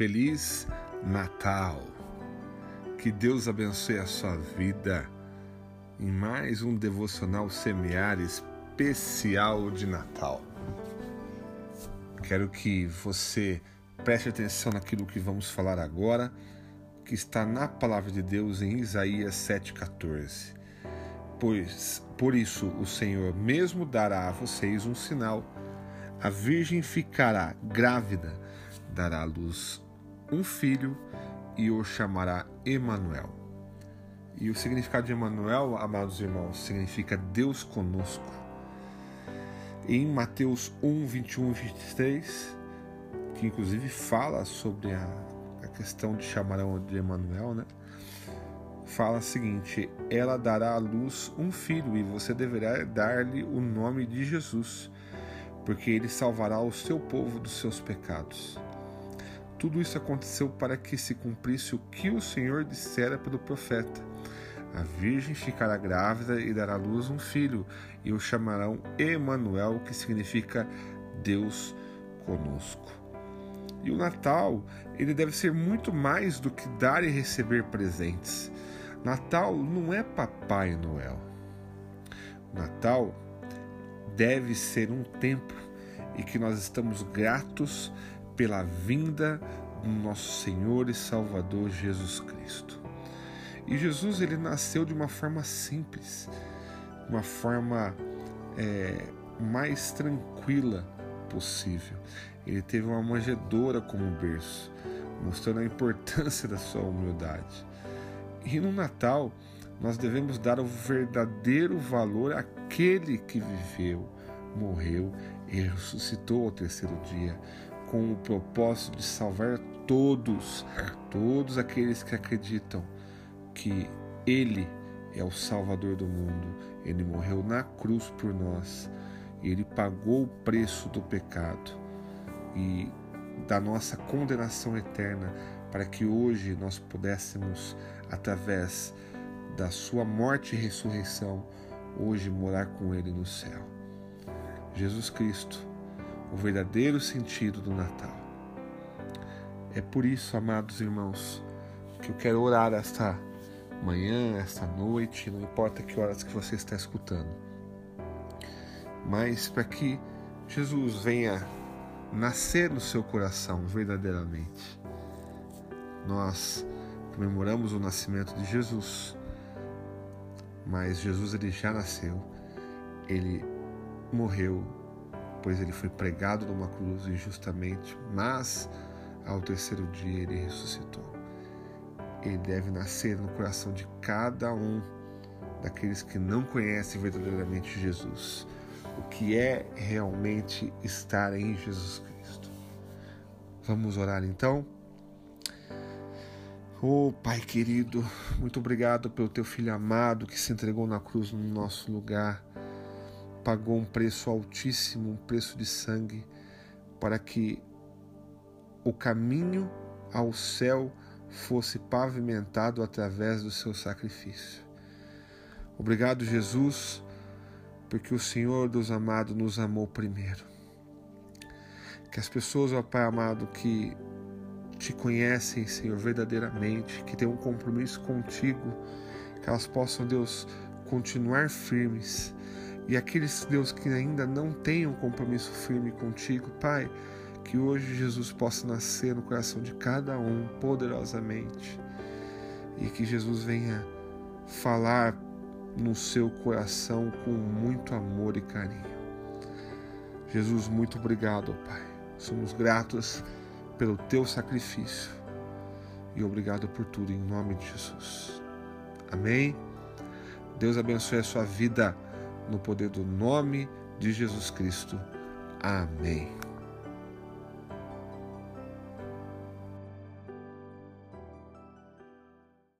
Feliz Natal! Que Deus abençoe a sua vida em mais um devocional semear especial de Natal. Quero que você preste atenção naquilo que vamos falar agora, que está na palavra de Deus em Isaías 7,14. Pois por isso o Senhor mesmo dará a vocês um sinal. A virgem ficará grávida, dará à luz um filho e o chamará Emanuel. E o significado de Emanuel, amados irmãos, significa Deus conosco. Em Mateus 1, 21 e 23, que inclusive fala sobre a, a questão de chamar de Emanuel, né? Fala o seguinte: ela dará à luz um filho e você deverá dar-lhe o nome de Jesus, porque ele salvará o seu povo dos seus pecados. Tudo isso aconteceu para que se cumprisse o que o Senhor dissera pelo profeta. A virgem ficará grávida e dará à luz um filho, e o chamarão Emanuel, que significa Deus conosco. E o Natal, ele deve ser muito mais do que dar e receber presentes. Natal não é Papai Noel. Natal deve ser um tempo em que nós estamos gratos pela vinda do nosso Senhor e Salvador Jesus Cristo. E Jesus ele nasceu de uma forma simples, uma forma é, mais tranquila possível. Ele teve uma manjedoura como berço, mostrando a importância da sua humildade. E no Natal, nós devemos dar o verdadeiro valor àquele que viveu, morreu e ressuscitou ao terceiro dia, com o propósito de salvar todos, todos aqueles que acreditam que Ele é o Salvador do mundo. Ele morreu na cruz por nós. Ele pagou o preço do pecado e da nossa condenação eterna para que hoje nós pudéssemos, através da sua morte e ressurreição, hoje morar com Ele no céu. Jesus Cristo o verdadeiro sentido do Natal. É por isso, amados irmãos, que eu quero orar esta manhã, esta noite, não importa que horas que você está escutando, mas para que Jesus venha nascer no seu coração verdadeiramente. Nós comemoramos o nascimento de Jesus, mas Jesus ele já nasceu, ele morreu pois ele foi pregado numa cruz injustamente, mas ao terceiro dia ele ressuscitou. Ele deve nascer no coração de cada um daqueles que não conhecem verdadeiramente Jesus, o que é realmente estar em Jesus Cristo. Vamos orar então? Oh, Pai querido, muito obrigado pelo teu filho amado que se entregou na cruz no nosso lugar pagou um preço altíssimo, um preço de sangue, para que o caminho ao céu fosse pavimentado através do seu sacrifício. Obrigado, Jesus, porque o Senhor dos amados nos amou primeiro. Que as pessoas, ó Pai amado, que te conhecem, Senhor, verdadeiramente, que têm um compromisso contigo, que elas possam, Deus, continuar firmes e aqueles, Deus, que ainda não têm um compromisso firme contigo, Pai, que hoje Jesus possa nascer no coração de cada um poderosamente e que Jesus venha falar no seu coração com muito amor e carinho. Jesus, muito obrigado, Pai. Somos gratos pelo teu sacrifício e obrigado por tudo em nome de Jesus. Amém. Deus abençoe a sua vida no poder do nome de Jesus Cristo. Amém.